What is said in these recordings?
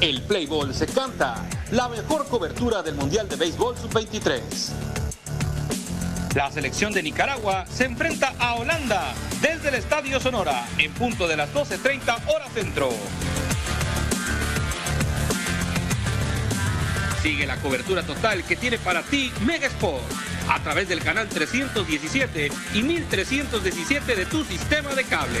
El Playboy se canta, la mejor cobertura del Mundial de Béisbol Sub-23. La selección de Nicaragua se enfrenta a Holanda desde el Estadio Sonora en punto de las 12.30 hora centro. Sigue la cobertura total que tiene para ti Mega Sport a través del canal 317 y 1317 de tu sistema de cable.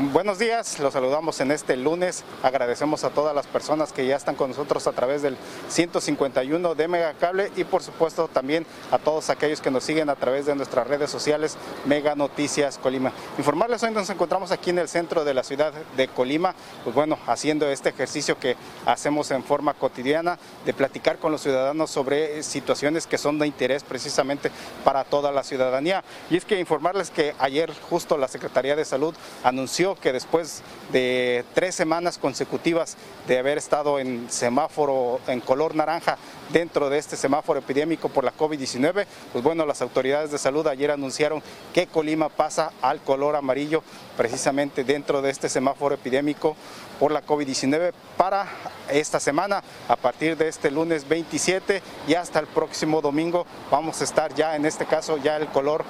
Buenos días, los saludamos en este lunes. Agradecemos a todas las personas que ya están con nosotros a través del 151 de Megacable y por supuesto también a todos aquellos que nos siguen a través de nuestras redes sociales Mega Noticias Colima. Informarles hoy nos encontramos aquí en el centro de la ciudad de Colima, pues bueno, haciendo este ejercicio que hacemos en forma cotidiana de platicar con los ciudadanos sobre situaciones que son de interés precisamente para toda la ciudadanía. Y es que informarles que ayer justo la Secretaría de Salud anunció que después de tres semanas consecutivas de haber estado en semáforo en color naranja dentro de este semáforo epidémico por la COVID-19, pues bueno, las autoridades de salud ayer anunciaron que Colima pasa al color amarillo precisamente dentro de este semáforo epidémico por la COVID-19 para esta semana. A partir de este lunes 27 y hasta el próximo domingo vamos a estar ya en este caso ya el color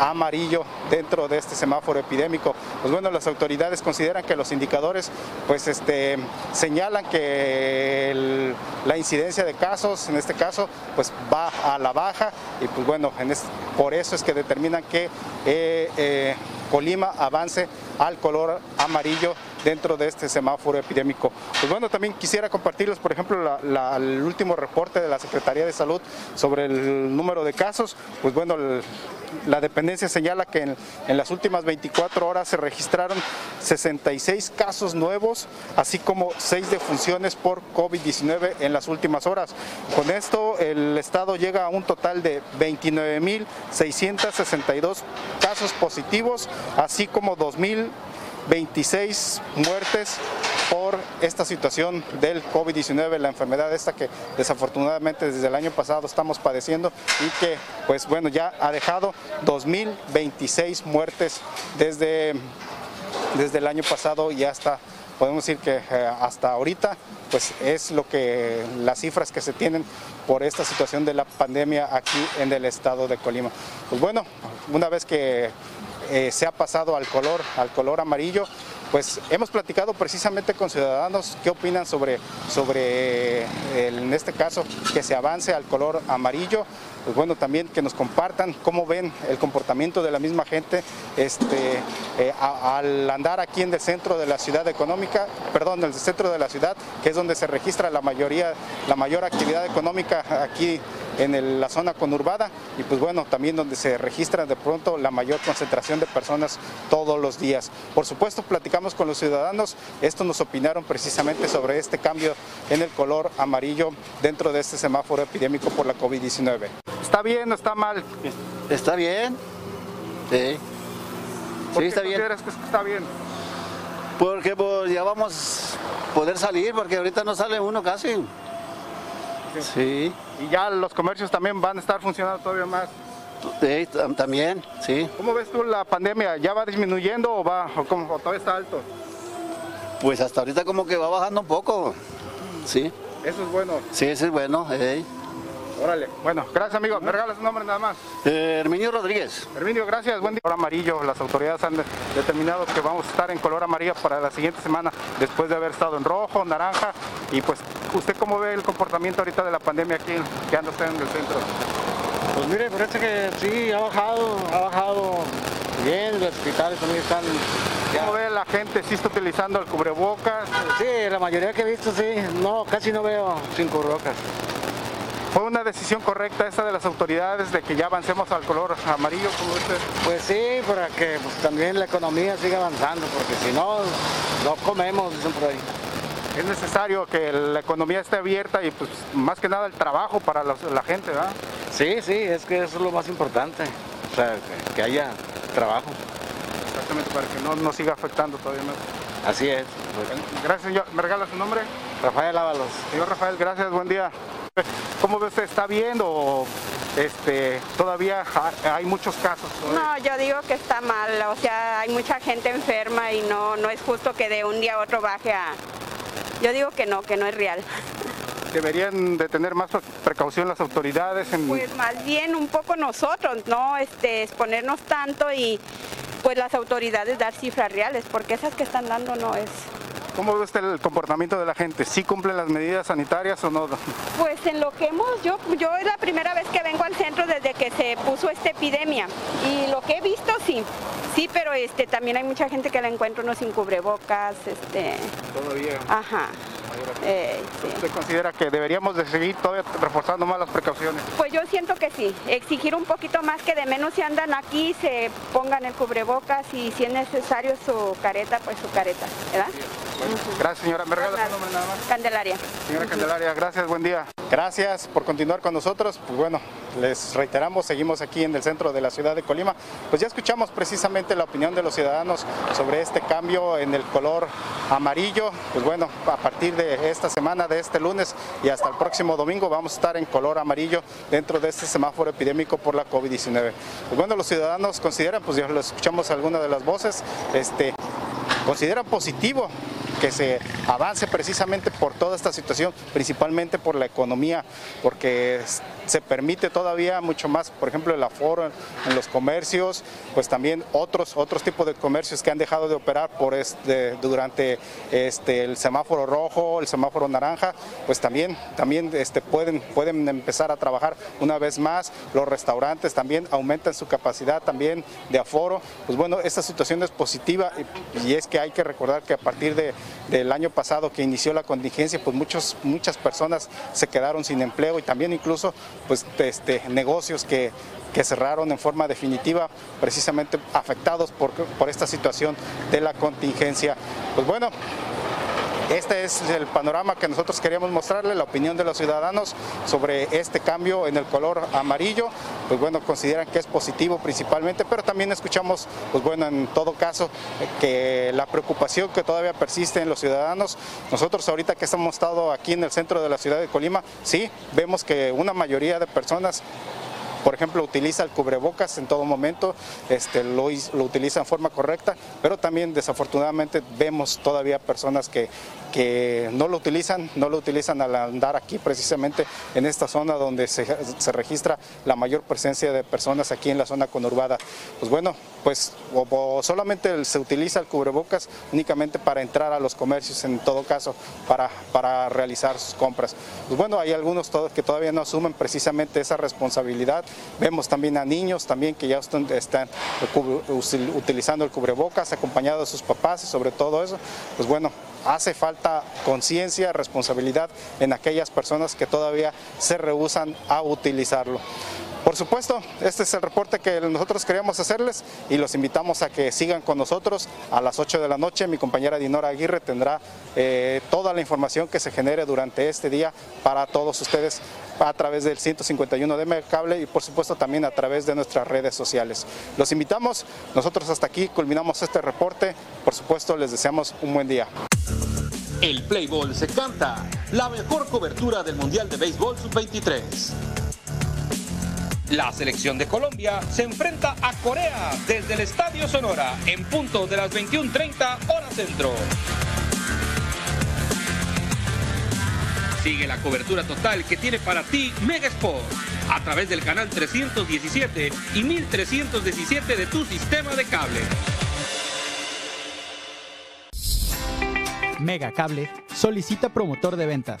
amarillo dentro de este semáforo epidémico. Pues bueno, las autoridades consideran que los indicadores pues este, señalan que la incidencia de casos, en este caso, pues va a la baja y pues bueno, por eso es que determinan que eh, eh, Colima avance al color amarillo dentro de este semáforo epidémico. Pues bueno, también quisiera compartirles, por ejemplo, el último reporte de la Secretaría de Salud sobre el número de casos. Pues bueno, la dependencia señala que en, en las últimas 24 horas se registraron 66 casos nuevos, así como 6 defunciones por COVID-19 en las últimas horas. Con esto, el Estado llega a un total de 29.662 casos positivos, así como 2.026 muertes por esta situación del COVID-19, la enfermedad esta que desafortunadamente desde el año pasado estamos padeciendo y que pues bueno ya ha dejado 2.026 muertes desde, desde el año pasado y hasta podemos decir que eh, hasta ahorita pues es lo que las cifras que se tienen por esta situación de la pandemia aquí en el estado de Colima. Pues bueno, una vez que eh, se ha pasado al color, al color amarillo, pues hemos platicado precisamente con ciudadanos qué opinan sobre, sobre el- en este caso que se avance al color amarillo. Pues bueno, también que nos compartan cómo ven el comportamiento de la misma gente este, eh, al andar aquí en el centro de la ciudad económica, perdón, el centro de la ciudad, que es donde se registra la mayoría, la mayor actividad económica aquí en el- la zona conurbada y pues bueno, también donde se registra de pronto la mayor concentración de personas todos los días. Por supuesto, platicamos con los ciudadanos, esto nos opinaron precisamente sobre este cambio en el color amarillo dentro de este semáforo epidémico por la COVID-19. ¿Está bien o está mal? Está bien. Sí. ¿Por Sí, qué está bien. consideras que está bien? Porque pues ya vamos a poder salir, porque ahorita no sale uno casi. Sí. Y ya los comercios también van a estar funcionando todavía más. Sí, tam- también, sí. ¿Cómo ves tú la pandemia? ¿Ya va disminuyendo o va o cómo, o todavía está alto? Pues hasta ahorita como que va bajando un poco. Sí. Eso es bueno. Sí, ese es bueno. ey. Órale. Bueno, gracias amigo. ¿Me regalas un nombre nada más? Eh, Herminio Rodríguez. Herminio, gracias. Buen día. Color amarillo. Las autoridades han de- determinado que vamos a estar en color amarillo para la siguiente semana, después de haber estado en rojo, naranja y pues ¿Usted cómo ve el comportamiento ahorita de la pandemia aquí, que anda usted en el centro? Pues mire, parece que sí, ha bajado, ha bajado bien, los hospitales también están... ¿Cómo ve la gente? ¿Sí está utilizando el cubrebocas? Sí, la mayoría que he visto sí, no, casi no veo sin cubrebocas. ¿Fue una decisión correcta esa de las autoridades de que ya avancemos al color amarillo como usted? Pues sí, para que pues, también la economía siga avanzando, porque si no, no comemos, dicen por ahí. Es necesario que la economía esté abierta y pues más que nada el trabajo para los- la gente, ¿verdad? Sí, sí, es que eso es lo más importante, o sea, que, que haya trabajo, Exactamente, para que no nos siga afectando todavía más. así es. Gracias, señor. ¿Me regala su nombre? Rafael Ábalos. Señor Rafael, gracias, buen día. ¿Cómo ve usted? ¿Está bien o este, todavía ha- hay muchos casos? No, yo digo que está mal, o sea, hay mucha gente enferma y no, no es justo que de un día a otro baje a... Yo digo que no, que no es real. ¿Deberían de tener más precaución las autoridades? En... Pues más bien un poco nosotros, no este, exponernos tanto y pues las autoridades dar cifras reales, porque esas que están dando no es... ¿Cómo ve usted el comportamiento de la gente? ¿Sí cumplen las medidas sanitarias o no? Pues en lo que hemos, yo, yo es la primera vez que vengo al centro desde que se puso esta epidemia y lo que he visto sí, sí, pero este también hay mucha gente que la encuentro no sin cubrebocas, este, Todavía. ajá, eh, sí. ¿Usted considera que deberíamos de seguir todavía reforzando más las precauciones? Pues yo siento que sí, exigir un poquito más que de menos si andan aquí, se pongan el cubrebocas y si es necesario su careta, pues su careta, ¿verdad? Gracias, señora. ¿Me regala su nombre nada más? Candelaria. Señora Candelaria, gracias, buen día. Gracias por continuar con nosotros. Pues bueno, les reiteramos, seguimos aquí en el centro de la ciudad de Colima. Pues ya escuchamos precisamente la opinión de los ciudadanos sobre este cambio en el color amarillo. Pues bueno, a partir de esta semana, de este lunes y hasta el próximo domingo vamos a estar en color amarillo dentro de este semáforo epidémico por la COVID-19. Pues bueno, los ciudadanos consideran, pues ya lo escuchamos algunas de las voces, este, consideran positivo que se avance precisamente por toda esta situación, principalmente por la economía, porque se permite todavía mucho más, por ejemplo, el aforo en los comercios, pues también otros otros tipos de comercios que han dejado de operar por este durante este el semáforo rojo, el semáforo naranja, pues también también este pueden pueden empezar a trabajar una vez más, los restaurantes también aumentan su capacidad también de aforo, pues bueno, esta situación es positiva y, y es que hay que recordar que a partir de, del año pasado que inició la contingencia, pues muchos, muchas personas se quedaron sin empleo y también incluso pues este, negocios que, que cerraron en forma definitiva, precisamente afectados por, por esta situación de la contingencia. Pues bueno, este es el panorama que nosotros queríamos mostrarle, la opinión de los ciudadanos sobre este cambio en el color amarillo. Pues bueno, consideran que es positivo principalmente, pero también escuchamos, pues bueno, en todo caso, que la preocupación que todavía persiste en los ciudadanos. Nosotros ahorita que hemos estado aquí en el centro de la ciudad de Colima, sí, vemos que una mayoría de personas por ejemplo, utiliza el cubrebocas en todo momento, este, lo, lo utiliza en forma correcta, pero también desafortunadamente vemos todavía personas que, que no lo utilizan, no lo utilizan al andar aquí precisamente en esta zona donde se, se registra la mayor presencia de personas aquí en la zona conurbada. Pues bueno, pues o, solamente se utiliza el cubrebocas únicamente para entrar a los comercios en todo caso, para, para realizar sus compras. Pues bueno, hay algunos que todavía no asumen precisamente esa responsabilidad. Vemos también a niños también que ya están, están utilizando el cubrebocas acompañados de sus papás y sobre todo eso, pues bueno, hace falta conciencia, responsabilidad en aquellas personas que todavía se rehusan a utilizarlo. Por supuesto, este es el reporte que nosotros queríamos hacerles y los invitamos a que sigan con nosotros a las 8 de la noche. Mi compañera Dinora Aguirre tendrá eh, toda la información que se genere durante este día para todos ustedes a través del 151 de Megacable y por supuesto también a través de nuestras redes sociales. Los invitamos, nosotros hasta aquí culminamos este reporte. Por supuesto, les deseamos un buen día. El Play Ball se canta, la mejor cobertura del Mundial de Béisbol Sub-23. La selección de Colombia se enfrenta a Corea desde el Estadio Sonora en punto de las 21:30 hora centro. Sigue la cobertura total que tiene para ti Mega Sport a través del canal 317 y 1317 de tu sistema de cable. Mega Cable solicita promotor de ventas.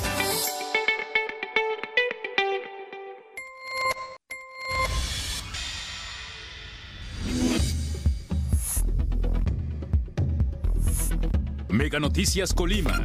Noticias Colima.